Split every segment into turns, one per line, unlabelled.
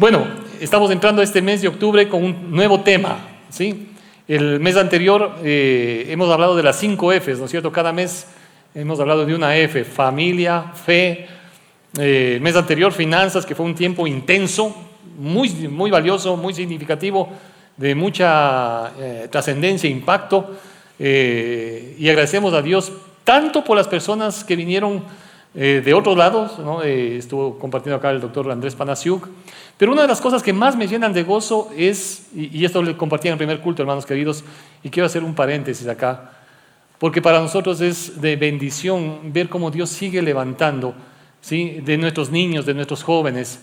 Bueno, estamos entrando este mes de octubre con un nuevo tema, ¿sí? El mes anterior eh, hemos hablado de las cinco Fs, ¿no es cierto? Cada mes hemos hablado de una F, familia, fe. Eh, el mes anterior, finanzas, que fue un tiempo intenso, muy, muy valioso, muy significativo, de mucha eh, trascendencia e impacto. y agradecemos a Dios tanto por las personas que vinieron de otros lados, ¿no? estuvo compartiendo acá el doctor Andrés Panasiuk, pero una de las cosas que más me llenan de gozo es, y, esto lo compartí en el primer culto, hermanos queridos, y quiero hacer un paréntesis acá, porque para nosotros es de bendición ver cómo Dios sigue levantando ¿sí? de nuestros niños, de nuestros jóvenes.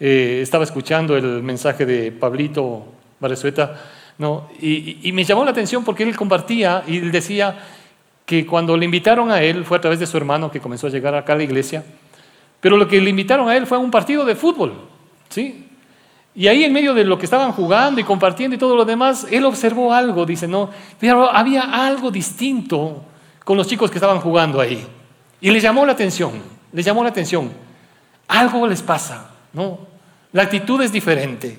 Eh, estaba escuchando el mensaje de Pablito Barresueta, ¿no? Y, y, me llamó la atención porque él compartía y decía que cuando le invitaron a él, fue a través de su hermano que comenzó a llegar acá a la iglesia, pero lo que le invitaron a él fue a un partido de fútbol. ¿Sí? Y ahí en medio de lo que estaban jugando y compartiendo y todo lo demás, él observó algo, dice, no, pero había algo distinto con los chicos que estaban jugando ahí. Y le llamó la atención, le llamó la atención. Algo les pasa, ¿no? La actitud es diferente.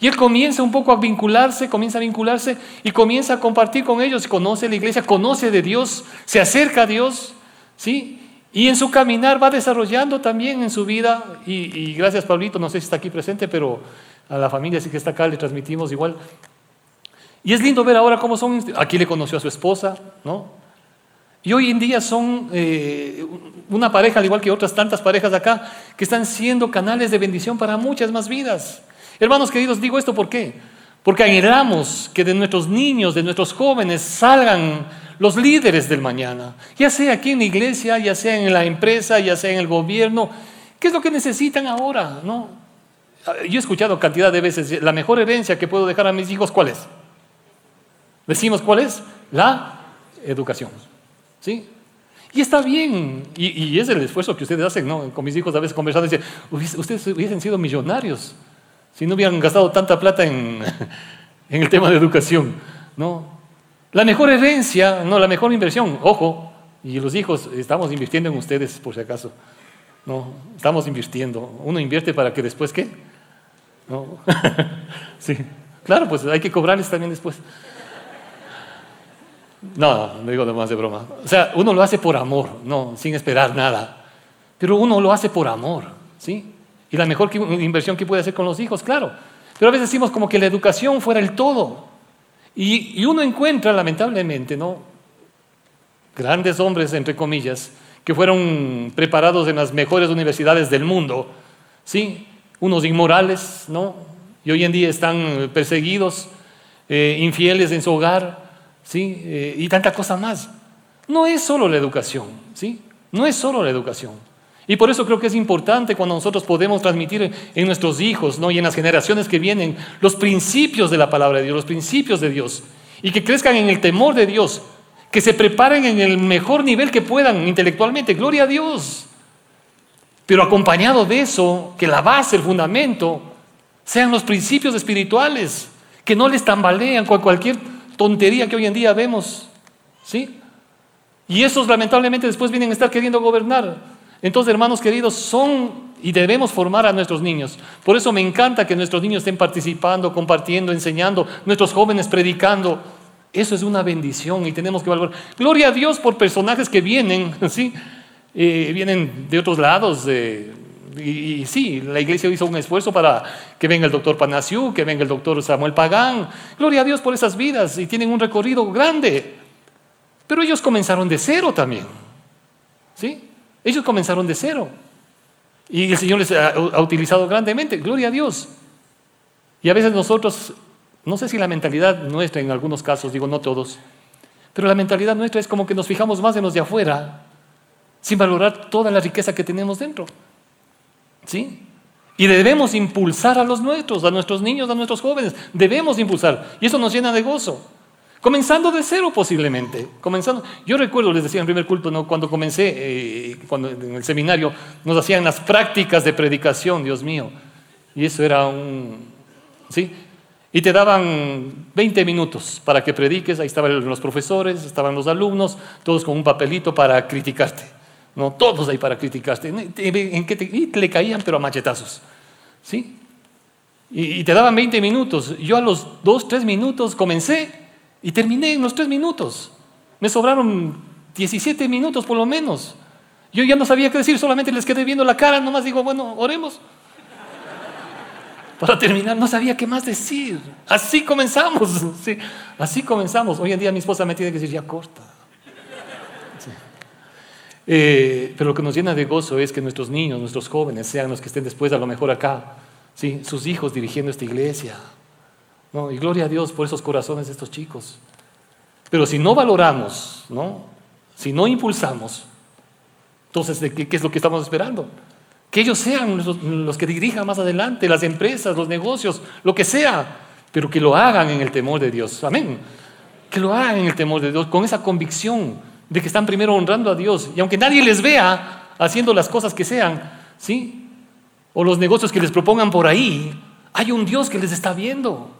Y él comienza un poco a vincularse, comienza a vincularse y comienza a compartir con ellos, conoce la iglesia, conoce de Dios, se acerca a Dios, ¿sí? Y en su caminar va desarrollando también en su vida, y, gracias Pablito, no sé si está aquí presente, pero a la familia sí que está acá le transmitimos igual. Y es lindo ver ahora cómo son, aquí le conoció a su esposa, ¿no? Y hoy en día son eh, una pareja, al igual que otras tantas parejas acá, que están siendo canales de bendición para muchas más vidas. Hermanos queridos, digo esto ¿por qué? Porque anhelamos que de nuestros niños, de nuestros jóvenes, salgan los líderes del mañana, ya sea aquí en la iglesia, ya sea en la empresa, ya sea en el gobierno. ¿Qué es lo que necesitan ahora? ¿No? Yo he escuchado cantidad de veces, la mejor herencia que puedo dejar a mis hijos, ¿cuál es? Decimos, ¿cuál es? La educación. ¿Sí? Y está bien, y, es el esfuerzo que ustedes hacen, ¿no? Con mis hijos a veces conversando, dicen, ustedes hubiesen sido millonarios si no hubieran gastado tanta plata en, en el tema de educación, ¿no? La mejor herencia, no, la mejor inversión, ojo, y los hijos, estamos invirtiendo en ustedes por si acaso. No, estamos invirtiendo. Uno invierte para que después, ¿qué? No. sí, claro, pues hay que cobrarles también después. No, no digo más de broma. O sea, uno lo hace por amor, no, sin esperar nada. Pero uno lo hace por amor, ¿sí? Y la mejor inversión que puede hacer con los hijos, claro. Pero a veces decimos como que la educación fuera el todo. Y, uno encuentra, lamentablemente, ¿no? grandes hombres, entre comillas, que fueron preparados en las mejores universidades del mundo, ¿sí? unos inmorales, ¿no? y hoy en día están perseguidos, eh, infieles en su hogar, ¿sí? Eh, y tanta cosa más. No es solo la educación, ¿sí? no es solo la educación. Y por eso creo que es importante cuando nosotros podemos transmitir en nuestros hijos ¿no? y en las generaciones que vienen los principios de la palabra de Dios, los principios de Dios, y que crezcan en el temor de Dios, que se preparen en el mejor nivel que puedan intelectualmente, gloria a Dios. Pero acompañado de eso, que la base, el fundamento, sean los principios espirituales, que no les tambalean con cualquier tontería que hoy en día vemos. ¿Sí? Y esos lamentablemente después vienen a estar queriendo gobernar. Entonces, hermanos queridos, son y debemos formar a nuestros niños. Por eso me encanta que nuestros niños estén participando, compartiendo, enseñando, nuestros jóvenes predicando. Eso es una bendición y tenemos que valorar. Gloria a Dios por personajes que vienen, ¿sí? Eh, vienen de otros lados. y, sí, la iglesia hizo un esfuerzo para que venga el doctor Panasiu, que venga el doctor Samuel Pagán. Gloria a Dios por esas vidas y tienen un recorrido grande. Pero ellos comenzaron de cero también. ¿Sí? Ellos comenzaron de cero. Y el Señor les ha, utilizado grandemente. Gloria a Dios. Y a veces nosotros, no sé si la mentalidad nuestra en algunos casos, digo no todos, pero la mentalidad nuestra es como que nos fijamos más en los de afuera, sin valorar toda la riqueza que tenemos dentro. ¿Sí? Y debemos impulsar a los nuestros, a nuestros niños, a nuestros jóvenes. Debemos impulsar. Y eso nos llena de gozo. Comenzando de cero posiblemente. Comenzando. Yo recuerdo, les decía en primer culto, cuando comencé, eh, cuando en el seminario, nos hacían las prácticas de predicación, Dios mío. Y eso era un... ¿Sí? Y te daban 20 minutos para que prediques, ahí estaban los profesores, estaban los alumnos, todos con un papelito para criticarte. ¿no? Todos ahí para criticarte. ¿En qué te... Y le caían, pero a machetazos. ¿Sí? Y, te daban 20 minutos. Yo a los 2, 3 minutos comencé y terminé en los 3 minutos. Me sobraron 17 minutos por lo menos. Yo ya no sabía qué decir, solamente les quedé viendo la cara, nomás digo, bueno, oremos. Para terminar, no sabía qué más decir. Así comenzamos. Sí, así comenzamos. Hoy en día mi esposa me tiene que decir, ya corta. Eh, pero lo que nos llena de gozo es que nuestros niños, nuestros jóvenes, sean los que estén después a lo mejor acá, ¿sí? sus hijos dirigiendo esta iglesia. Y gloria a Dios por esos corazones de estos chicos. Pero si no valoramos, ¿no? si no impulsamos, entonces, ¿qué, ¿qué es lo que estamos esperando? Que ellos sean los, los, que dirijan más adelante, las empresas, los negocios, lo que sea, pero que lo hagan en el temor de Dios. Amén. Que lo hagan en el temor de Dios, con esa convicción de que están primero honrando a Dios. Y aunque nadie les vea haciendo las cosas que sean, ¿sí? O los negocios que les propongan por ahí, hay un Dios que les está viendo.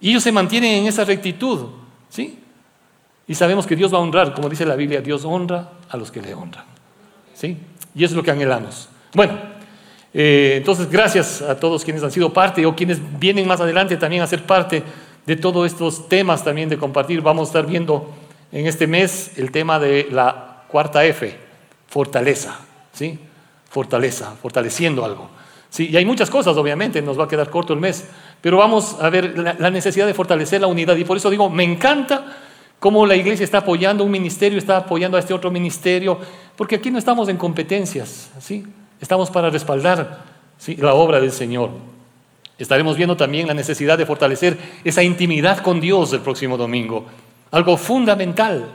Y ellos se mantienen en esa rectitud, ¿sí? Y sabemos que Dios va a honrar, como dice la Biblia, Dios honra a los que le honran, ¿sí? Y eso es lo que anhelamos. Bueno, eh, entonces gracias a todos quienes han sido parte o quienes vienen más adelante también a ser parte de todos estos temas también de compartir. Vamos a estar viendo en este mes el tema de la cuarta F, fortaleza, ¿sí? Fortaleza, fortaleciendo algo. ¿sí? Y hay muchas cosas, obviamente, nos va a quedar corto el mes, pero vamos a ver la, necesidad de fortalecer la unidad. Y por eso digo, me encanta cómo la iglesia está apoyando un ministerio, está apoyando a este otro ministerio, porque aquí no estamos en competencias, ¿sí? Estamos para respaldar la obra del Señor. Estaremos viendo también la necesidad de fortalecer esa intimidad con Dios el próximo domingo algo fundamental.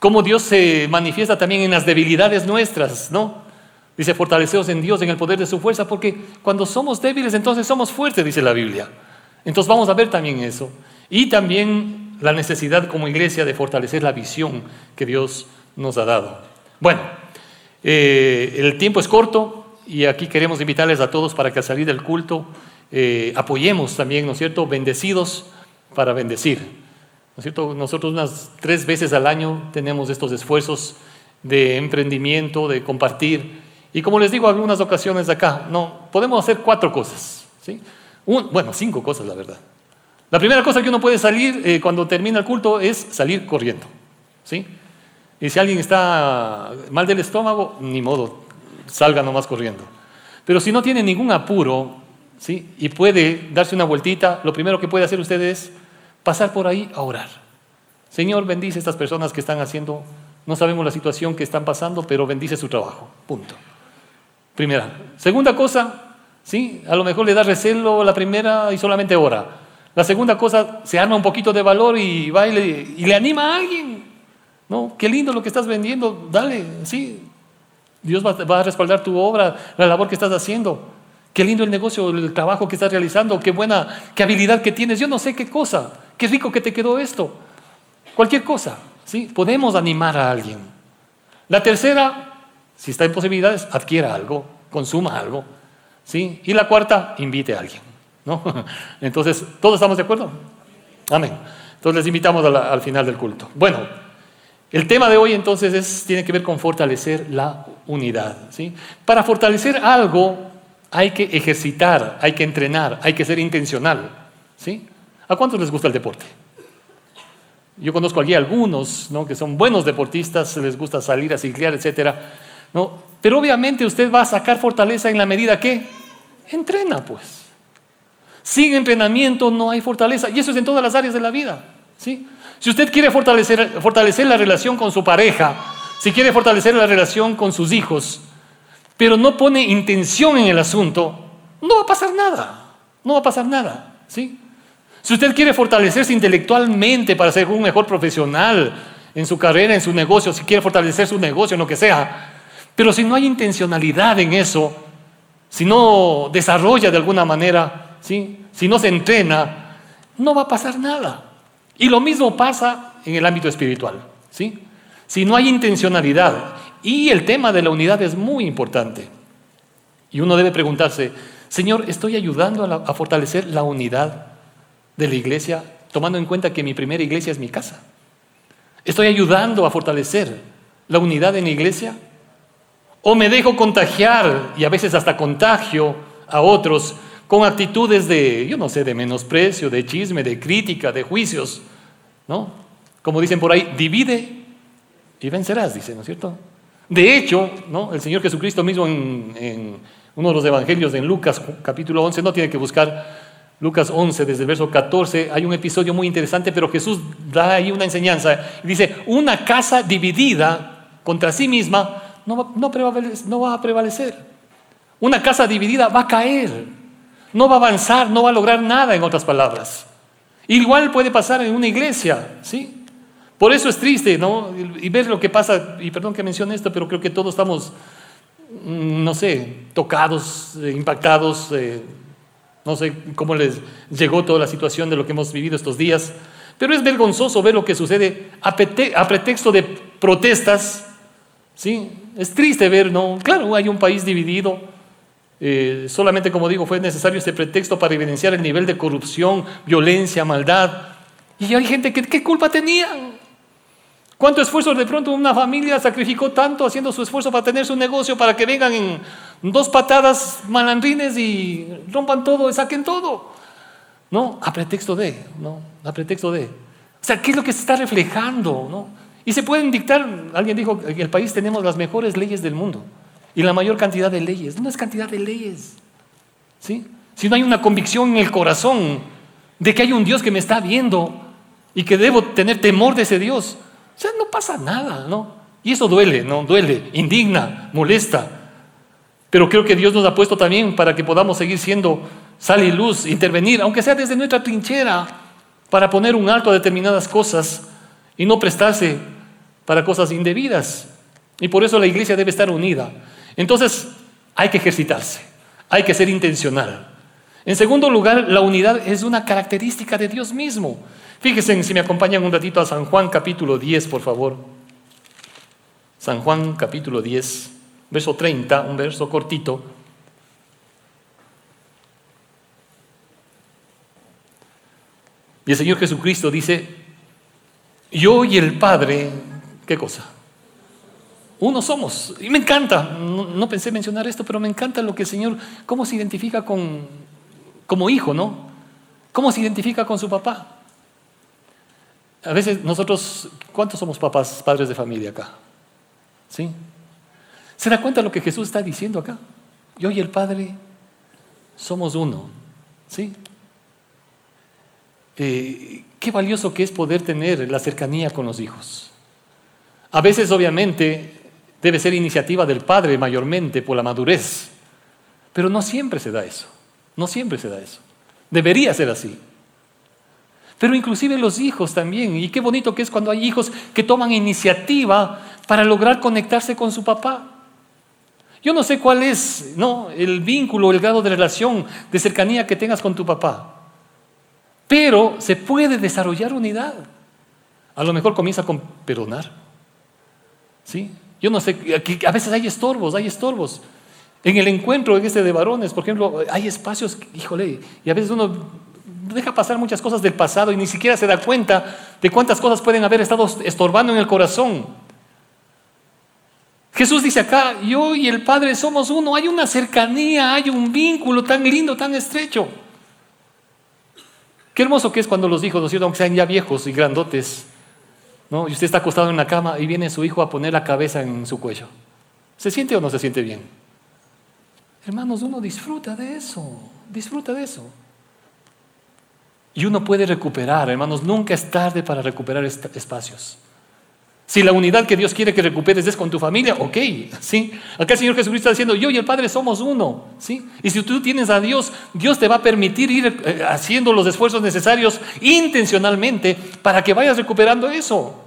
Cómo Dios se manifiesta también en las debilidades nuestras, ¿no? Dice, fortaleceos en Dios, en el poder de su fuerza, porque cuando somos débiles, entonces somos fuertes, dice la Biblia. Entonces vamos a ver también eso. Y también la necesidad como iglesia de fortalecer la visión que Dios nos ha dado. Bueno, eh, el tiempo es corto y aquí queremos invitarles a todos para que al salir del culto eh, apoyemos también, ¿no es cierto?, bendecidos para bendecir cierto? Nosotros unas tres veces al año tenemos estos esfuerzos de emprendimiento, de compartir. Y como les digo algunas ocasiones acá, no, podemos hacer cuatro cosas. ¿sí? bueno, cinco cosas, la verdad. La primera cosa que uno puede salir eh, cuando termina el culto es salir corriendo. ¿sí? Y si alguien está mal del estómago, ni modo, salga nomás corriendo. Pero si no tiene ningún apuro ¿sí? y puede darse una vueltita, lo primero que puede hacer usted es pasar por ahí a orar. Señor, bendice a estas personas que están haciendo, no sabemos la situación que están pasando, pero bendice su trabajo. Punto. Primera. Segunda cosa, ¿sí? A lo mejor le da recelo la primera y solamente ora. La segunda cosa, se arma un poquito de valor y va y le, anima a alguien. ¿No? Qué lindo lo que estás vendiendo, dale, sí. Dios va, va a respaldar tu obra, la labor que estás haciendo. Qué lindo el negocio, el trabajo que estás realizando, qué buena, qué habilidad que tienes. Yo no sé qué cosa. Qué rico que te quedó esto. Cualquier cosa, ¿sí? Podemos animar a alguien. La tercera, si está en posibilidades, adquiera algo, consuma algo, ¿sí? Y la cuarta, invite a alguien, ¿no? Entonces, ¿todos estamos de acuerdo? Amén. Entonces les invitamos al final del culto. Bueno, el tema de hoy entonces es, tiene que ver con fortalecer la unidad, ¿sí? Para fortalecer algo hay que ejercitar, hay que entrenar, hay que ser intencional, ¿sí? ¿A cuántos les gusta el deporte? Yo conozco aquí algunos ¿no? que son buenos deportistas, les gusta salir a ciclear, etc. Pero obviamente usted va a sacar fortaleza en la medida que entrena, pues. Sin entrenamiento no hay fortaleza. Y eso es en todas las áreas de la vida. ¿sí? Si usted quiere fortalecer, la relación con su pareja, si quiere fortalecer la relación con sus hijos, pero no pone intención en el asunto, no va a pasar nada. No va a pasar nada. ¿sí? Si usted quiere fortalecerse intelectualmente para ser un mejor profesional en su carrera, en su negocio, si quiere fortalecer su negocio, lo que sea, pero si no hay intencionalidad en eso, si no desarrolla de alguna manera, si no se entrena, no va a pasar nada. Y lo mismo pasa en el ámbito espiritual. ¿sí? Si no hay intencionalidad, y el tema de la unidad es muy importante, y uno debe preguntarse, Señor, ¿estoy ayudando a, a fortalecer la unidad? de la iglesia, tomando en cuenta que mi primera iglesia es mi casa? ¿Estoy ayudando a fortalecer la unidad en la iglesia? ¿O me dejo contagiar y a veces hasta contagio a otros con actitudes de, yo no sé, de menosprecio, de chisme, de crítica, de juicios, ¿no? Como dicen por ahí, divide y vencerás, dice, ¿no es cierto? De hecho, ¿no? el Señor Jesucristo mismo en, en uno de los evangelios, en Lucas capítulo 11, no tiene que buscar Lucas 11, desde el verso 14, hay un episodio muy interesante, pero Jesús da ahí una enseñanza. Dice, una casa dividida contra sí misma no no, va a prevalecer. Una casa dividida va a caer, no va a avanzar, no va a lograr nada, en otras palabras. Igual puede pasar en una iglesia, ¿sí? Por eso es triste, ¿no? Y ver lo que pasa, y perdón que mencione esto, pero creo que todos estamos, mm, no sé, tocados, eh, impactados. Eh, no sé cómo les llegó toda la situación de lo que hemos vivido estos días, pero es vergonzoso ver lo que sucede a, pretexto de protestas. ¿Sí? Es triste ver, ¿no? Claro, hay un país dividido. Eh, solamente, como digo, fue necesario este pretexto para evidenciar el nivel de corrupción, violencia, maldad. Y hay gente que, ¿qué culpa tenía? ¿Cuánto esfuerzo de pronto una familia sacrificó tanto haciendo su esfuerzo para tener su negocio para que vengan en dos patadas malandrines y rompan todo y saquen todo? ¿No? A pretexto de, ¿no? A pretexto de. O sea, ¿qué es lo que se está reflejando? ¿no? Y se pueden dictar, alguien dijo que en el país tenemos las mejores leyes del mundo y la mayor cantidad de leyes. No es cantidad de leyes. ¿Sí? Si no hay una convicción en el corazón de que hay un Dios que me está viendo y que debo tener temor de ese Dios, o sea, no pasa nada, ¿no? Y eso duele, ¿no? Duele, indigna, molesta. Pero creo que Dios nos ha puesto también para que podamos seguir siendo sal y luz, intervenir, aunque sea desde nuestra trinchera, para poner un alto a determinadas cosas y no prestarse para cosas indebidas. Y por eso la iglesia debe estar unida. Entonces, hay que ejercitarse, hay que ser intencional. En segundo lugar, la unidad es una característica de Dios mismo. Fíjense si me acompañan un ratito a San Juan capítulo 10, por favor. San Juan capítulo 10, verso 30, un verso cortito. Y el Señor Jesucristo dice, yo y el Padre, ¿qué cosa? Uno somos. Y me encanta, no, pensé mencionar esto, pero me encanta lo que el Señor, cómo se identifica con, como hijo, ¿no? ¿Cómo se identifica con su papá? A veces nosotros, ¿cuántos somos papás, padres de familia acá? ¿Sí? ¿Se da cuenta de lo que Jesús está diciendo acá? Yo y el Padre somos uno. ¿Sí? Eh, qué valioso que es poder tener la cercanía con los hijos. A veces, obviamente, debe ser iniciativa del padre mayormente por la madurez, pero no siempre se da eso. No siempre se da eso. Debería ser así. Pero inclusive los hijos también. Y qué bonito que es cuando hay hijos que toman iniciativa para lograr conectarse con su papá. Yo no sé cuál es ¿no? el vínculo, el grado de relación, de cercanía que tengas con tu papá. Pero se puede desarrollar unidad. A lo mejor comienza con perdonar. ¿Sí? Yo no sé, a veces hay estorbos, hay estorbos. En el encuentro en este de varones, por ejemplo, hay espacios, híjole, y a veces uno deja pasar muchas cosas del pasado y ni siquiera se da cuenta de cuántas cosas pueden haber estado estorbando en el corazón. Jesús dice acá, yo y el Padre somos uno, hay una cercanía, hay un vínculo tan lindo, tan estrecho. Qué hermoso que es cuando los hijos, ¿no es cierto? aunque sean ya viejos y grandotes, ¿no? y usted está acostado en la cama y viene su hijo a poner la cabeza en su cuello. ¿Se siente o no se siente bien? Hermanos, uno disfruta de eso, disfruta de eso. Y uno puede recuperar, hermanos, nunca es tarde para recuperar espacios. Si la unidad que Dios quiere que recuperes es con tu familia, ok, ¿sí? Acá el Señor Jesucristo está diciendo, yo y el Padre somos uno, ¿sí? Y si tú tienes a Dios, Dios te va a permitir ir eh, haciendo los esfuerzos necesarios intencionalmente para que vayas recuperando eso.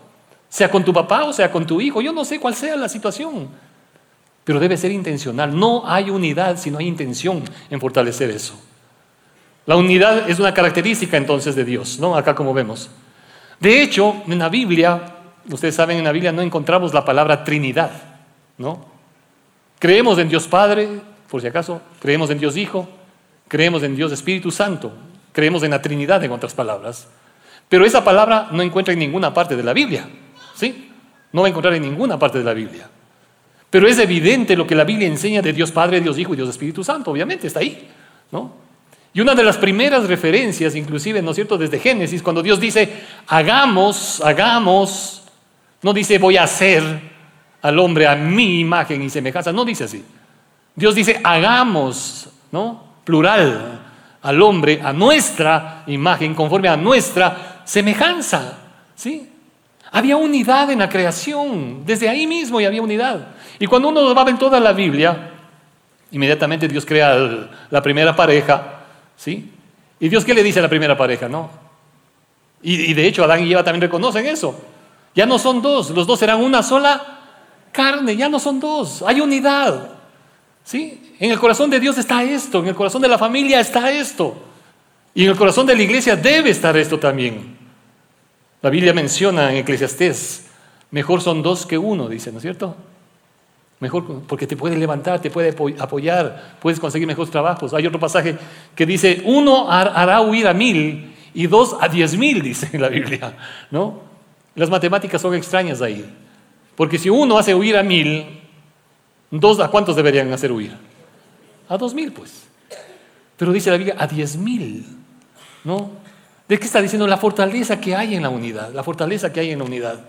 Sea con tu papá o sea con tu hijo, yo no sé cuál sea la situación, pero debe ser intencional. No hay unidad si no hay intención en fortalecer eso. La unidad es una característica entonces de Dios, ¿no? Acá como vemos. De hecho, en la Biblia, ustedes saben, en la Biblia no encontramos la palabra Trinidad, ¿no? Creemos en Dios Padre, por si acaso, creemos en Dios Hijo, creemos en Dios Espíritu Santo, creemos en la Trinidad, en otras palabras. Pero esa palabra no encuentra en ninguna parte de la Biblia, ¿sí? No va a encontrar en ninguna parte de la Biblia. Pero es evidente lo que la Biblia enseña de Dios Padre, Dios Hijo y Dios Espíritu Santo, obviamente, está ahí, ¿no? Y una de las primeras referencias, inclusive, ¿no es cierto?, desde Génesis, cuando Dios dice, hagamos, hagamos, no dice voy a hacer al hombre a mi imagen y semejanza, no dice así. Dios dice, hagamos, ¿no? Plural, al hombre a nuestra imagen, conforme a nuestra semejanza, ¿sí? Había unidad en la creación, desde ahí mismo y había unidad. Y cuando uno va en toda la Biblia, inmediatamente Dios crea la primera pareja, ¿sí? ¿Y Dios qué le dice a la primera pareja? No. Y, de hecho Adán y Eva también reconocen eso. Ya no son dos, los dos serán una sola carne, ya no son dos, hay unidad. ¿Sí? En el corazón de Dios está esto, en el corazón de la familia está esto. Y en el corazón de la iglesia debe estar esto también. La Biblia menciona en Eclesiastés, mejor son dos que uno, dice, ¿no es cierto? Mejor porque te puede levantar, te puede apoyar, puedes conseguir mejores trabajos. Hay otro pasaje que dice, uno hará huir a mil y dos a diez mil, dice la Biblia. ¿no? Las matemáticas son extrañas ahí. Porque si uno hace huir a mil, dos a cuántos deberían hacer huir? A dos mil, pues. Pero dice la Biblia, a diez mil. ¿No? ¿De qué está diciendo? La fortaleza que hay en la unidad, la fortaleza que hay en la unidad.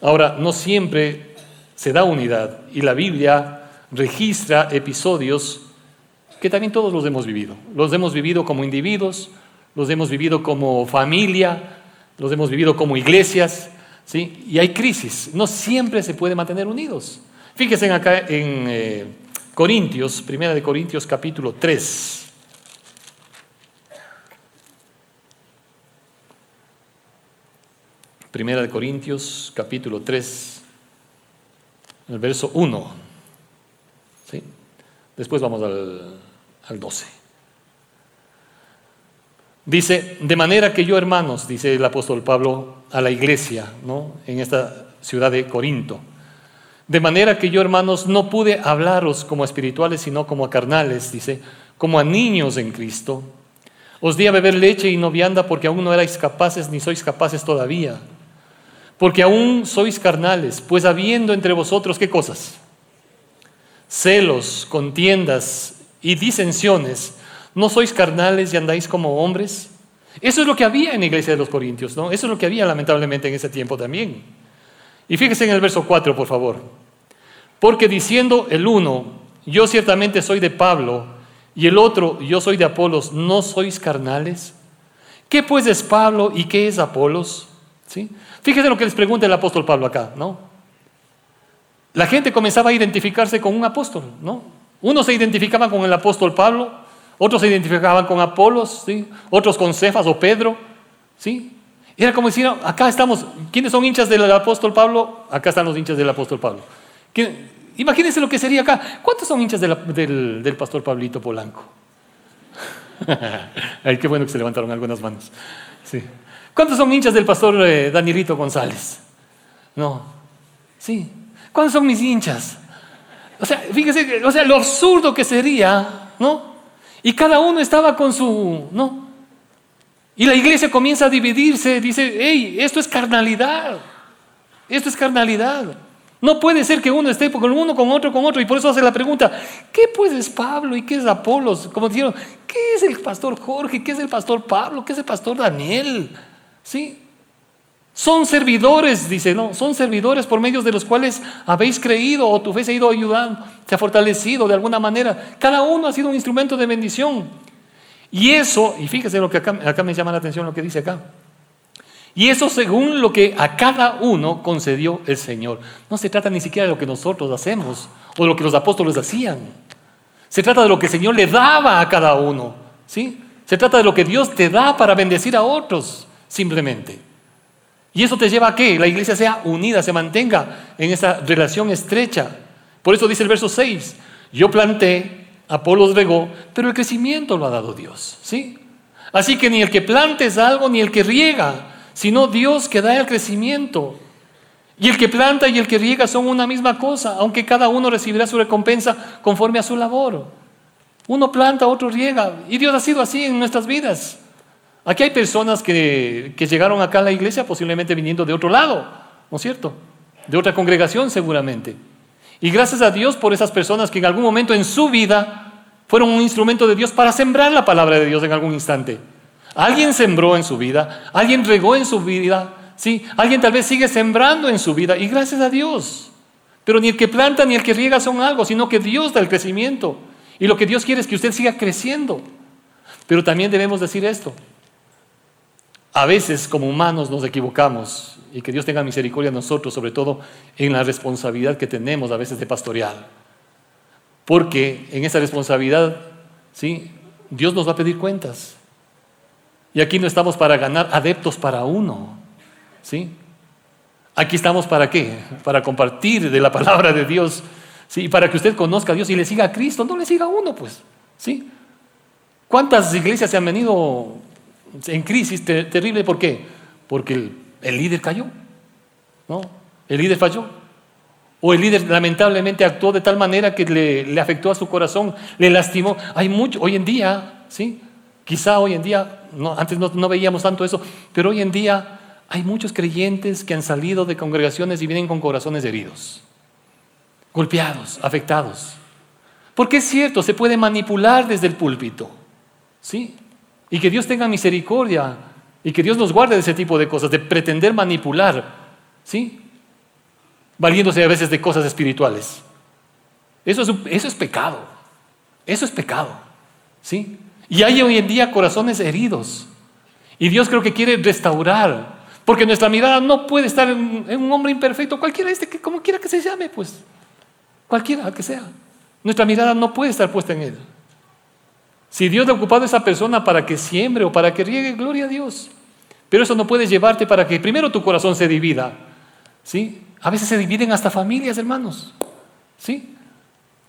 Ahora, no siempre se da unidad y la Biblia registra episodios que también todos los hemos vivido. Los hemos vivido como individuos, los hemos vivido como familia, los hemos vivido como iglesias, ¿sí? Y hay crisis. No siempre se puede mantener unidos. Fíjense acá en eh, Corintios, primera de Corintios capítulo 3. Primera de Corintios capítulo 3 el verso 1. ¿sí? Después vamos al, al 12. Dice, de manera que yo, hermanos, dice el apóstol Pablo a la iglesia, ¿no? En esta ciudad de Corinto. De manera que yo, hermanos, no pude hablaros como espirituales, sino como a carnales, dice, como a niños en Cristo. Os di a beber leche y no vianda porque aún no erais capaces ni sois capaces todavía porque aún sois carnales, pues habiendo entre vosotros qué cosas? Celos, contiendas y disensiones, ¿no sois carnales y andáis como hombres? Eso es lo que había en la iglesia de los Corintios, ¿no? Eso es lo que había lamentablemente en ese tiempo también. Y fíjese en el verso 4, por favor. Porque diciendo el uno, yo ciertamente soy de Pablo, y el otro, yo soy de Apolos, ¿no sois carnales? ¿Qué pues es Pablo y qué es Apolos? ¿Sí? Fíjense lo que les pregunta el apóstol Pablo acá, ¿no? La gente comenzaba a identificarse con un apóstol, ¿no? Unos se identificaban con el apóstol Pablo, otros se identificaban con Apolos, ¿sí? Otros con Cefas o Pedro, ¿sí? Era como decir, acá estamos, ¿quiénes son hinchas del apóstol Pablo? Acá están los hinchas del apóstol Pablo. Imagínense lo que sería acá. ¿Cuántos son hinchas del, del pastor Pablito Polanco? Ay, qué bueno que se levantaron algunas manos. ¿Cuántos son hinchas del pastor eh, Danielito González? No. Sí. ¿Cuántos son mis hinchas? O sea, fíjese, o sea, lo absurdo que sería, ¿no? Y cada uno estaba con su, ¿no? Y la iglesia comienza a dividirse, dice, hey, esto es carnalidad. Esto es carnalidad. No puede ser que uno esté con uno, con otro, con otro. Y por eso hace la pregunta, ¿qué pues es Pablo y qué es Apolos? Como dijeron, ¿qué es el pastor Jorge? ¿Qué es el pastor Pablo? ¿Qué es el pastor Daniel? ¿Sí? Son servidores, dice, no, son servidores por medios de los cuales habéis creído o tu fe se ha ido ayudando, se ha fortalecido de alguna manera. Cada uno ha sido un instrumento de bendición. Y eso, y fíjese lo que acá, me llama la atención lo que dice acá. Y eso según lo que a cada uno concedió el Señor. No se trata ni siquiera de lo que nosotros hacemos o de lo que los apóstoles hacían. Se trata de lo que el Señor le daba a cada uno. ¿sí? Se trata de lo que Dios te da para bendecir a otros simplemente. Y eso te lleva a que la iglesia sea unida, se mantenga en esa relación estrecha. Por eso dice el verso 6, yo planté, Apolos regó, pero el crecimiento lo ha dado Dios. ¿sí? Así que ni el que plante es algo, ni el que riega, sino Dios que da el crecimiento. Y el que planta y el que riega son una misma cosa, aunque cada uno recibirá su recompensa conforme a su labor. Uno planta, otro riega. Y Dios ha sido así en nuestras vidas. Aquí hay personas que, llegaron acá a la iglesia posiblemente viniendo de otro lado, ¿no es cierto? De otra congregación seguramente. Y gracias a Dios por esas personas que en algún momento en su vida fueron un instrumento de Dios para sembrar la palabra de Dios en algún instante. Alguien sembró en su vida, alguien regó en su vida, ¿sí? Alguien tal vez sigue sembrando en su vida y gracias a Dios. Pero ni el que planta ni el que riega son algo, sino que Dios da el crecimiento. Y lo que Dios quiere es que usted siga creciendo. Pero también debemos decir esto. A veces como humanos nos equivocamos y que Dios tenga misericordia de nosotros, sobre todo en la responsabilidad que tenemos a veces de pastorear. Porque en esa responsabilidad, ¿sí? Dios nos va a pedir cuentas. Y aquí no estamos para ganar adeptos para uno. ¿Sí? Aquí estamos para qué? Para compartir de la palabra de Dios. ¿Sí? Para que usted conozca a Dios y le siga a Cristo. No le siga a uno, pues. ¿Sí? ¿Cuántas iglesias se han venido en crisis terrible? ¿Por qué? Porque el, líder cayó. ¿No? El líder falló. O el líder lamentablemente actuó de tal manera que le, afectó a su corazón, le lastimó. Hay mucho, hoy en día, ¿sí? Quizá hoy en día, antes no, no veíamos tanto eso, pero hoy en día hay muchos creyentes que han salido de congregaciones y vienen con corazones heridos, golpeados, afectados. Porque es cierto, se puede manipular desde el púlpito, ¿sí? Y que Dios tenga misericordia y que Dios nos guarde de ese tipo de cosas, de pretender manipular, ¿sí? valiéndose a veces de cosas espirituales. Eso es, pecado. Eso es pecado. ¿Sí? Y hay hoy en día corazones heridos. Y Dios creo que quiere restaurar. Porque nuestra mirada no puede estar en, un hombre imperfecto, cualquiera este, que como quiera que se llame, pues. Cualquiera que sea. Nuestra mirada no puede estar puesta en él. Si Dios ha ocupado a esa persona para que siembre o para que riegue, gloria a Dios. Pero eso no puede llevarte para que primero tu corazón se divida. ¿Sí? A veces se dividen hasta familias, hermanos. ¿Sí?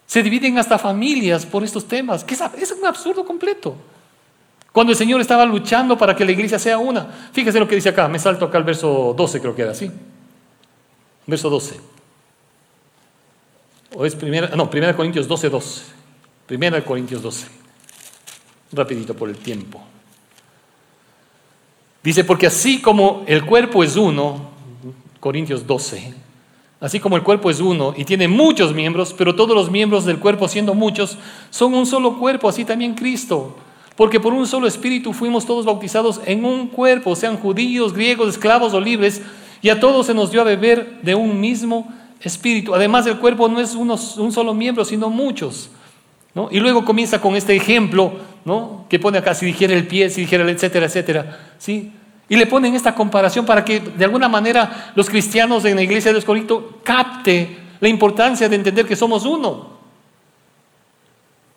Se dividen hasta familias por estos temas, que es, un absurdo completo. Cuando el Señor estaba luchando para que la iglesia sea una. Fíjese lo que dice acá, me salto acá al verso 12, creo que era así. Verso 12. O es primera, no, primera Corintios 12, 12. Primera Corintios 12. Rapidito por el tiempo. Dice, porque así como el cuerpo es uno, Corintios 12. Así como el cuerpo es uno y tiene muchos miembros, pero todos los miembros del cuerpo, siendo muchos, son un solo cuerpo, así también Cristo. Porque por un solo espíritu fuimos todos bautizados en un cuerpo, sean judíos, griegos, esclavos o libres, y a todos se nos dio a beber de un mismo espíritu. Además, el cuerpo no es un solo miembro, sino muchos. Y luego comienza con este ejemplo ¿no? que pone acá, si dijera el pie, si dijera el etcétera, etcétera. ¿sí? Y le ponen esta comparación para que de alguna manera los cristianos en la iglesia de los capte la importancia de entender que somos uno.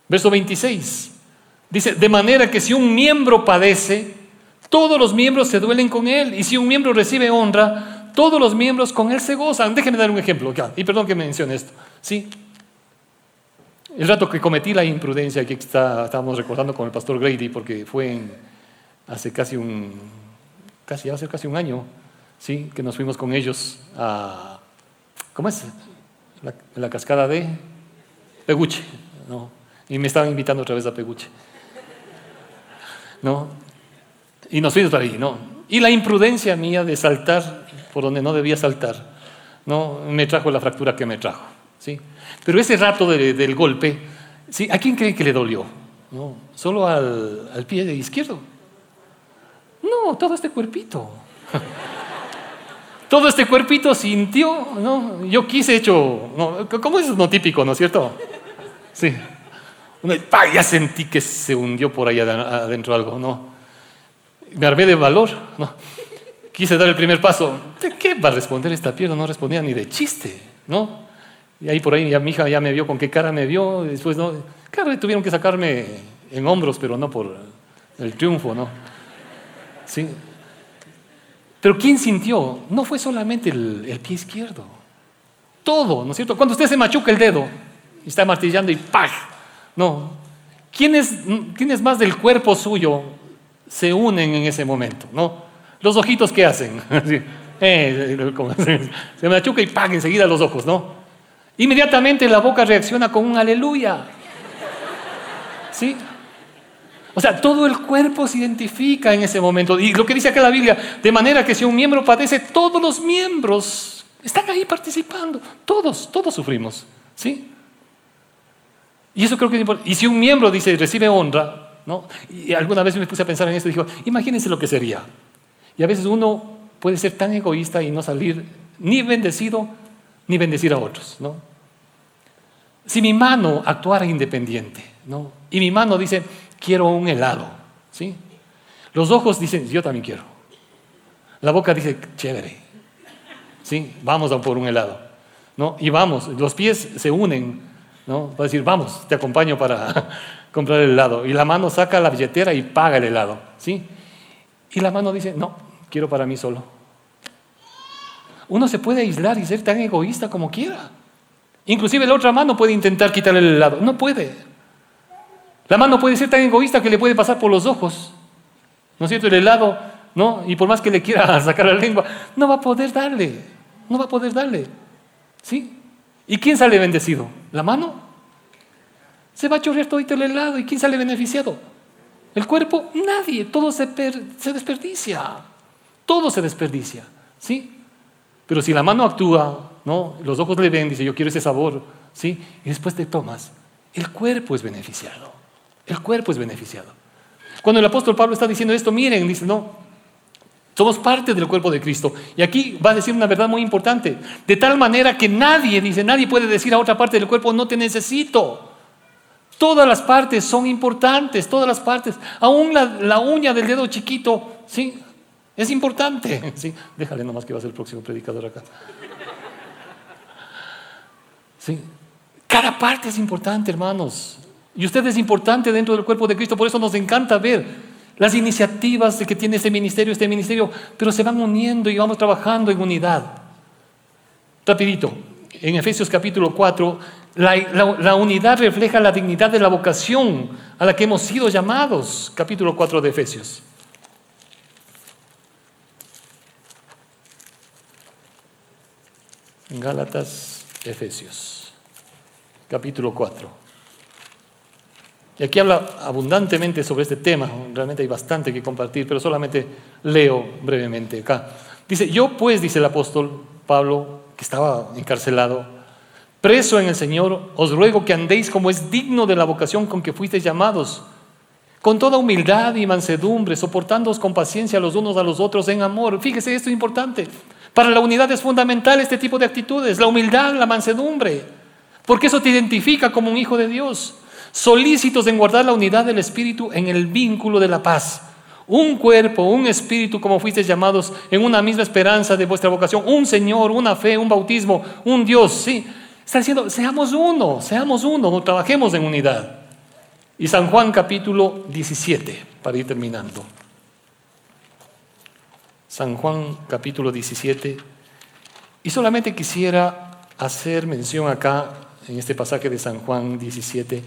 Verso 26. Dice, de manera que si un miembro padece, todos los miembros se duelen con él. Y si un miembro recibe honra, todos los miembros con él se gozan. Déjenme dar un ejemplo. Y perdón que mencione esto. ¿Sí? El rato que cometí la imprudencia que está, estábamos recordando con el pastor Grady, porque fue hace casi un, casi, casi un año, ¿sí? que nos fuimos con ellos a, ¿cómo es? La, cascada de Peguche, ¿no? Y me estaban invitando otra vez a Peguche, ¿no? Y nos fuimos para ahí, ¿no? Y la imprudencia mía de saltar por donde no debía saltar, ¿no? Me trajo la fractura que me trajo, ¿sí? Pero ese rato del golpe, ¿sí? ¿A quién cree que le dolió? ¿No? Solo al, al pie izquierdo. No, todo este cuerpito. todo este cuerpito sintió, ¿no? Yo quise hecho, ¿no? ¿cómo es lo típico, no es cierto? Sí. Ya sentí que se hundió por ahí adentro algo, ¿no? Me armé de valor, ¿no? Quise dar el primer paso. ¿De qué va a responder esta pierna? No respondía ni de chiste, ¿no? Y ahí por ahí mi hija ya me vio con qué cara me vio. Después, ¿no? Claro, tuvieron que sacarme en hombros, pero no por el triunfo, ¿no? ¿Sí? Pero ¿quién sintió? No fue solamente el, pie izquierdo. Todo, ¿no es cierto? Cuando usted se machuca el dedo y está martillando y ¡pah! No. ¿Quiénes, ¿Quiénes más del cuerpo suyo se unen en ese momento? ¿No? Los ojitos, ¿qué hacen? Eh, se machuca y ¡pah! enseguida los ojos, ¿no? Inmediatamente la boca reacciona con un aleluya. ¿Sí? O sea, todo el cuerpo se identifica en ese momento. Y lo que dice acá la Biblia, de manera que si un miembro padece, todos los miembros están ahí participando. Todos, todos sufrimos. ¿Sí? Y eso creo que es importante. Y si un miembro dice, recibe honra, ¿no? Y alguna vez me puse a pensar en esto y dijo, imagínense lo que sería. Y a veces uno puede ser tan egoísta y no salir ni bendecido ni bendecir a otros, ¿no? Si mi mano actuara independiente, ¿no? Y mi mano dice, quiero un helado, ¿sí? Los ojos dicen, yo también quiero. La boca dice, chévere, ¿sí? Vamos a por un helado, ¿no? Y vamos, los pies se unen, ¿no? Va a decir, vamos, te acompaño para comprar el helado. Y la mano saca la billetera y paga el helado, ¿sí? Y la mano dice, no, quiero para mí solo. Uno se puede aislar y ser tan egoísta como quiera. Inclusive la otra mano puede intentar quitarle el helado. No puede. La mano puede ser tan egoísta que le puede pasar por los ojos. ¿No es cierto? El helado, ¿no? Y por más que le quiera sacar la lengua, no va a poder darle. No va a poder darle. ¿Sí? ¿Y quién sale bendecido? ¿La mano? Se va a chorrear todo el helado. ¿Y quién sale beneficiado? ¿El cuerpo? Nadie. Todo se, se desperdicia. Todo se desperdicia. ¿Sí? Pero si la mano actúa, ¿no? los ojos le ven, dice, yo quiero ese sabor, ¿sí? y después te tomas, el cuerpo es beneficiado. El cuerpo es beneficiado. Cuando el apóstol Pablo está diciendo esto, miren, dice, no, somos parte del cuerpo de Cristo. Y aquí va a decir una verdad muy importante. De tal manera que nadie, dice, nadie puede decir a otra parte del cuerpo, no te necesito. Todas las partes son importantes, todas las partes. Aún la, la uña del dedo chiquito, ¿sí? Es importante. Sí, déjale nomás que va a ser el próximo predicador acá. Sí. Cada parte es importante, hermanos. Y usted es importante dentro del cuerpo de Cristo, por eso nos encanta ver las iniciativas que tiene este ministerio, este ministerio, pero se van uniendo y vamos trabajando en unidad. Rapidito, en Efesios capítulo 4, la, la, unidad refleja la dignidad de la vocación a la que hemos sido llamados. Capítulo 4 de Efesios. Gálatas, Efesios, capítulo 4. Y aquí habla abundantemente sobre este tema, realmente hay bastante que compartir, pero solamente leo brevemente acá. Dice, yo pues, dice el apóstol Pablo, que estaba encarcelado, preso en el Señor, os ruego que andéis como es digno de la vocación con que fuisteis llamados, con toda humildad y mansedumbre, soportándoos con paciencia los unos a los otros en amor. Fíjese, esto es importante. Para la unidad es fundamental este tipo de actitudes, la humildad, la mansedumbre, porque eso te identifica como un hijo de Dios. Solícitos en guardar la unidad del Espíritu en el vínculo de la paz. Un cuerpo, un espíritu, como fuisteis llamados, en una misma esperanza de vuestra vocación, un Señor, una fe, un bautismo, un Dios. Sí, está diciendo, seamos uno, seamos uno, trabajemos en unidad. Y San Juan capítulo 17, para ir terminando. San Juan capítulo 17. Y solamente quisiera hacer mención acá, en este pasaje de San Juan 17,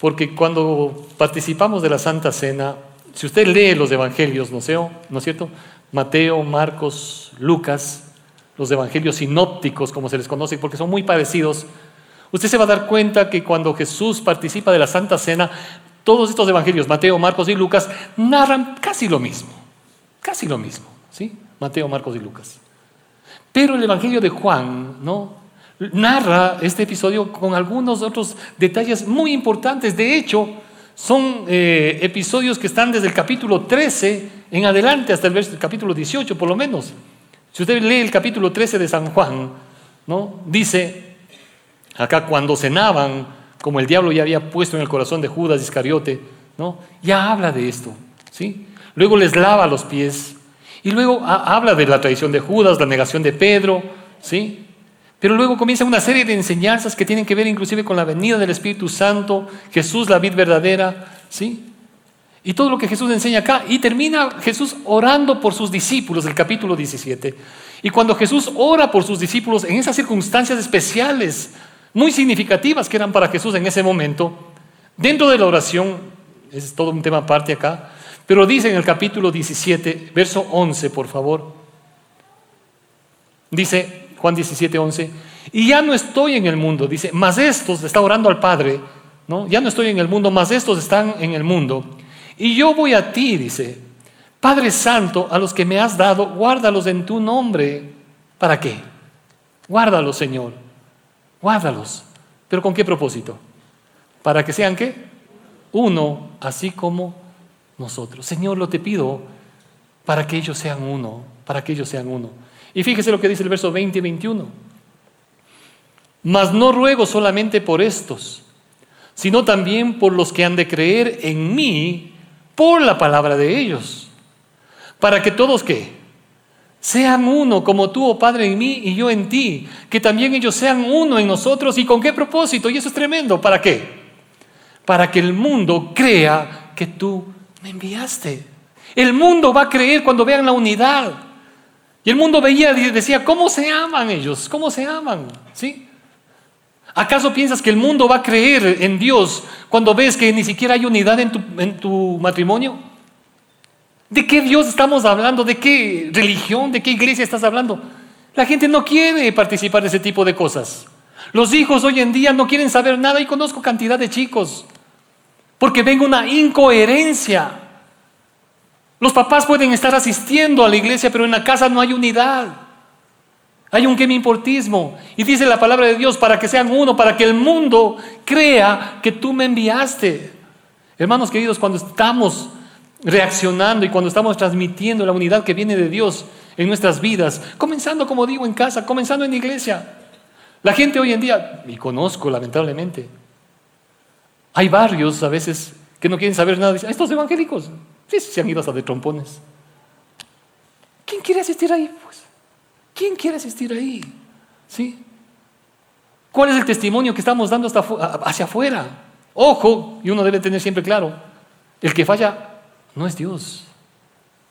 porque cuando participamos de la Santa Cena, si usted lee los evangelios, ¿no es cierto? Mateo, Marcos, Lucas, los evangelios sinópticos, como se les conoce, porque son muy parecidos, usted se va a dar cuenta que cuando Jesús participa de la Santa Cena, todos estos evangelios, Mateo, Marcos y Lucas, narran casi lo mismo. Casi lo mismo, ¿sí? Mateo, Marcos y Lucas. Pero el Evangelio de Juan, ¿no? Narra este episodio con algunos otros detalles muy importantes. De hecho, son eh, episodios que están desde el capítulo 13 en adelante hasta el, capítulo 18, por lo menos. Si usted lee el capítulo 13 de San Juan, ¿no? Dice, acá cuando cenaban, como el diablo ya había puesto en el corazón de Judas Iscariote, ¿no? Ya habla de esto, ¿sí? Luego les lava los pies, y luego habla de la traición de Judas, la negación de Pedro, ¿sí? Pero luego comienza una serie de enseñanzas que tienen que ver inclusive con la venida del Espíritu Santo, Jesús la vid verdadera, ¿sí? Y todo lo que Jesús enseña acá. Y termina Jesús orando por sus discípulos, el capítulo 17. Y cuando Jesús ora por sus discípulos en esas circunstancias especiales, muy significativas que eran para Jesús en ese momento, dentro de la oración, es todo un tema aparte acá, pero dice en el capítulo 17, verso 11, por favor. Dice Juan 17, 11. Y ya no estoy en el mundo, dice, mas estos, está orando al Padre, ¿no? Ya no estoy en el mundo, mas estos están en el mundo. Y yo voy a ti, dice, Padre Santo, a los que me has dado, guárdalos en tu nombre. ¿Para qué? Guárdalos, Señor. Guárdalos. ¿Pero con qué propósito? Para que sean qué? Uno, así como nosotros. Señor, lo te pido para que ellos sean uno, para que ellos sean uno. Y fíjese lo que dice el verso 20 y 21. Mas no ruego solamente por estos, sino también por los que han de creer en mí por la palabra de ellos, para que todos que sean uno como tú, oh Padre, en mí y yo en ti, que también ellos sean uno en nosotros. ¿Y con qué propósito? Y eso es tremendo. ¿Para qué? Para que el mundo crea que tú me enviaste. El mundo va a creer cuando vean la unidad. Y el mundo veía y decía, ¿cómo se aman ellos? ¿Cómo se aman? ¿Sí? ¿Acaso piensas que el mundo va a creer en Dios cuando ves que ni siquiera hay unidad en tu, en tu matrimonio? ¿De qué Dios estamos hablando? ¿De qué religión? ¿De qué iglesia estás hablando? La gente no quiere participar de ese tipo de cosas. Los hijos hoy en día no quieren saber nada y conozco cantidad de chicos. Porque ven una incoherencia. Los papás pueden estar asistiendo a la iglesia, pero en la casa no hay unidad. Hay un que me importismo. Y dice la palabra de Dios para que sean uno, para que el mundo crea que tú me enviaste. Hermanos queridos, cuando estamos reaccionando y cuando estamos transmitiendo la unidad que viene de Dios en nuestras vidas, comenzando, como digo, en casa, comenzando en la iglesia. La gente hoy en día, y conozco lamentablemente, hay barrios a veces que no quieren saber nada. Dicen, estos evangélicos, sí, se han ido hasta de trompones. ¿Quién quiere asistir ahí? Pues, ¿quién quiere asistir ahí? ¿Sí? ¿Cuál es el testimonio que estamos dando hacia afuera? Ojo, y uno debe tener siempre claro, el que falla no es Dios.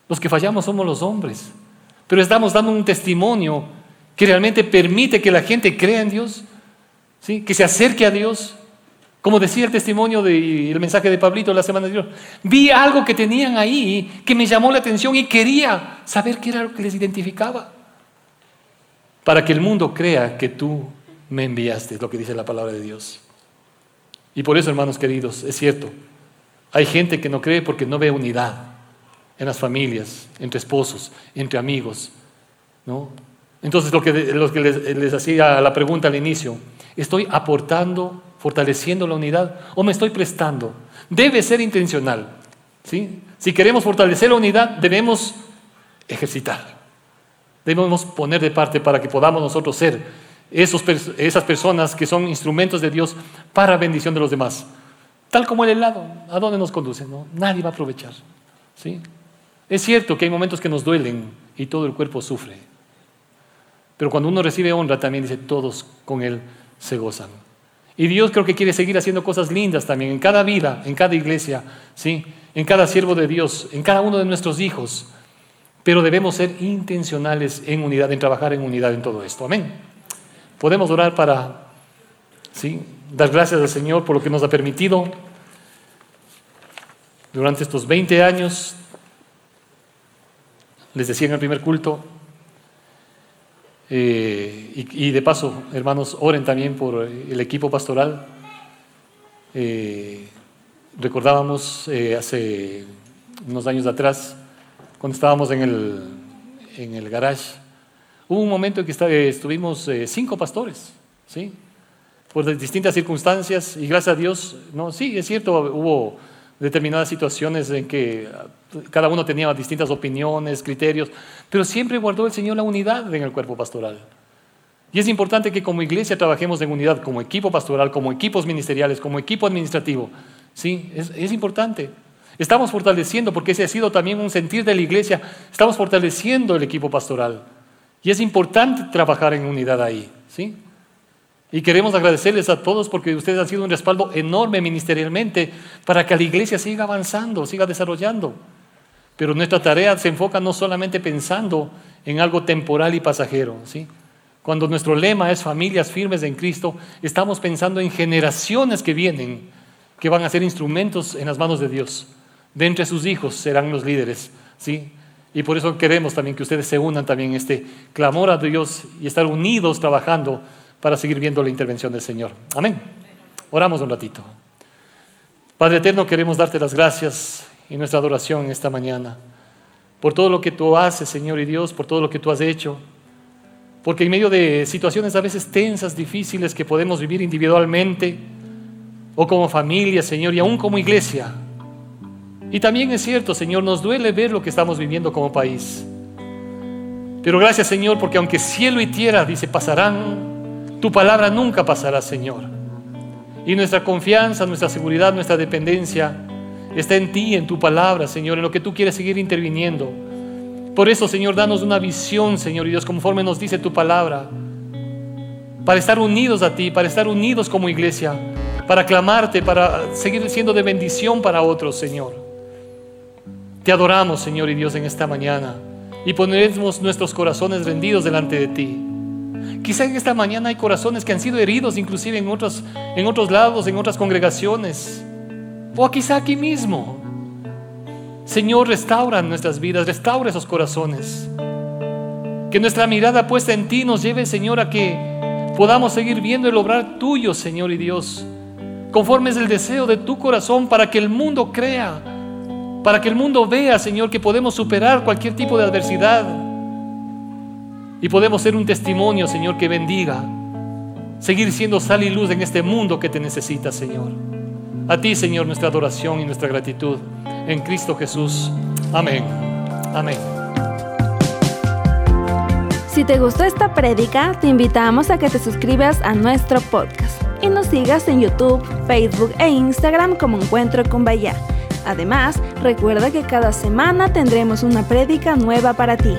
Los que fallamos somos los hombres. Pero estamos dando un testimonio que realmente permite que la gente crea en Dios, ¿sí? que se acerque a Dios. Como decía el testimonio del mensaje de Pablito la semana anterior, vi algo que tenían ahí que me llamó la atención y quería saber qué era lo que les identificaba. Para que el mundo crea que tú me enviaste, es lo que dice la palabra de Dios. Y por eso, hermanos queridos, es cierto, hay gente que no cree porque no ve unidad en las familias, entre esposos, entre amigos. ¿no? Entonces, lo que, les, hacía la pregunta al inicio, ¿estoy aportando, fortaleciendo la unidad o me estoy prestando? Debe ser intencional. ¿sí? Si queremos fortalecer la unidad, debemos ejercitar. Debemos poner de parte para que podamos nosotros ser esos, esas personas que son instrumentos de Dios para bendición de los demás. Tal como el helado, ¿a dónde nos conduce? No? Nadie va a aprovechar. ¿sí? Es cierto que hay momentos que nos duelen y todo el cuerpo sufre. Pero cuando uno recibe honra, también dice, todos con Él se gozan. Y Dios creo que quiere seguir haciendo cosas lindas también en cada vida, en cada iglesia, ¿sí? en cada siervo de Dios, en cada uno de nuestros hijos. Pero debemos ser intencionales en unidad, en trabajar en unidad en todo esto. Amén. Podemos orar para ¿sí? dar gracias al Señor por lo que nos ha permitido durante estos 20 años. Les decía en el primer culto, eh, y, de paso, hermanos, oren también por el equipo pastoral. Eh, recordábamos eh, hace unos años atrás, cuando estábamos en el, en el garage, hubo un momento en que estuvimos cinco pastores, ¿sí? por distintas circunstancias y gracias a Dios, no, sí, es cierto, hubo determinadas situaciones en que cada uno tenía distintas opiniones, criterios, pero siempre guardó el Señor la unidad en el cuerpo pastoral. Y es importante que como iglesia trabajemos en unidad, como equipo pastoral, como equipos ministeriales, como equipo administrativo. Sí, es, importante. Estamos fortaleciendo, porque ese ha sido también un sentir de la iglesia, estamos fortaleciendo el equipo pastoral. Y es importante trabajar en unidad ahí. ¿sí? Y queremos agradecerles a todos porque ustedes han sido un respaldo enorme ministerialmente para que la iglesia siga avanzando, siga desarrollando. Pero nuestra tarea se enfoca no solamente pensando en algo temporal y pasajero. ¿sí? Cuando nuestro lema es familias firmes en Cristo, estamos pensando en generaciones que vienen, que van a ser instrumentos en las manos de Dios. De entre sus hijos serán los líderes. ¿sí? Y por eso queremos también que ustedes se unan también este clamor a Dios y estar unidos trabajando para seguir viendo la intervención del Señor. Amén. Oramos un ratito. Padre Eterno, queremos darte las gracias y nuestra adoración esta mañana por todo lo que tú haces, Señor y Dios, por todo lo que tú has hecho, porque en medio de situaciones a veces tensas, difíciles que podemos vivir individualmente o como familia, Señor, y aún como iglesia. Y también es cierto, Señor, nos duele ver lo que estamos viviendo como país. Pero gracias, Señor, porque aunque cielo y tierra, dice, pasarán, tu palabra nunca pasará, Señor. Y nuestra confianza, nuestra seguridad, nuestra dependencia está en ti, en tu palabra, Señor, en lo que tú quieres seguir interviniendo. Por eso, Señor, danos una visión, Señor y Dios, conforme nos dice tu palabra, para estar unidos a ti, para estar unidos como iglesia, para clamarte, para seguir siendo de bendición para otros, Señor. Te adoramos, Señor y Dios, en esta mañana y ponemos nuestros corazones rendidos delante de ti. Quizá en esta mañana hay corazones que han sido heridos inclusive en otros, en otros lados, en otras congregaciones, o quizá aquí mismo. Señor, restaura nuestras vidas, restaura esos corazones. Que nuestra mirada puesta en ti nos lleve, Señor, a que podamos seguir viendo el obrar tuyo, Señor y Dios, conforme es el deseo de tu corazón para que el mundo crea, para que el mundo vea, Señor, que podemos superar cualquier tipo de adversidad y podemos ser un testimonio, Señor, que bendiga, seguir siendo sal y luz en este mundo que te necesita, Señor. A ti, Señor, nuestra adoración y nuestra gratitud en Cristo Jesús. Amén. Amén.
Si te gustó esta prédica, te invitamos a que te suscribas a nuestro podcast y nos sigas en YouTube, Facebook e Instagram como Encuentro con Bahía. Además, recuerda que cada semana tendremos una prédica nueva para ti.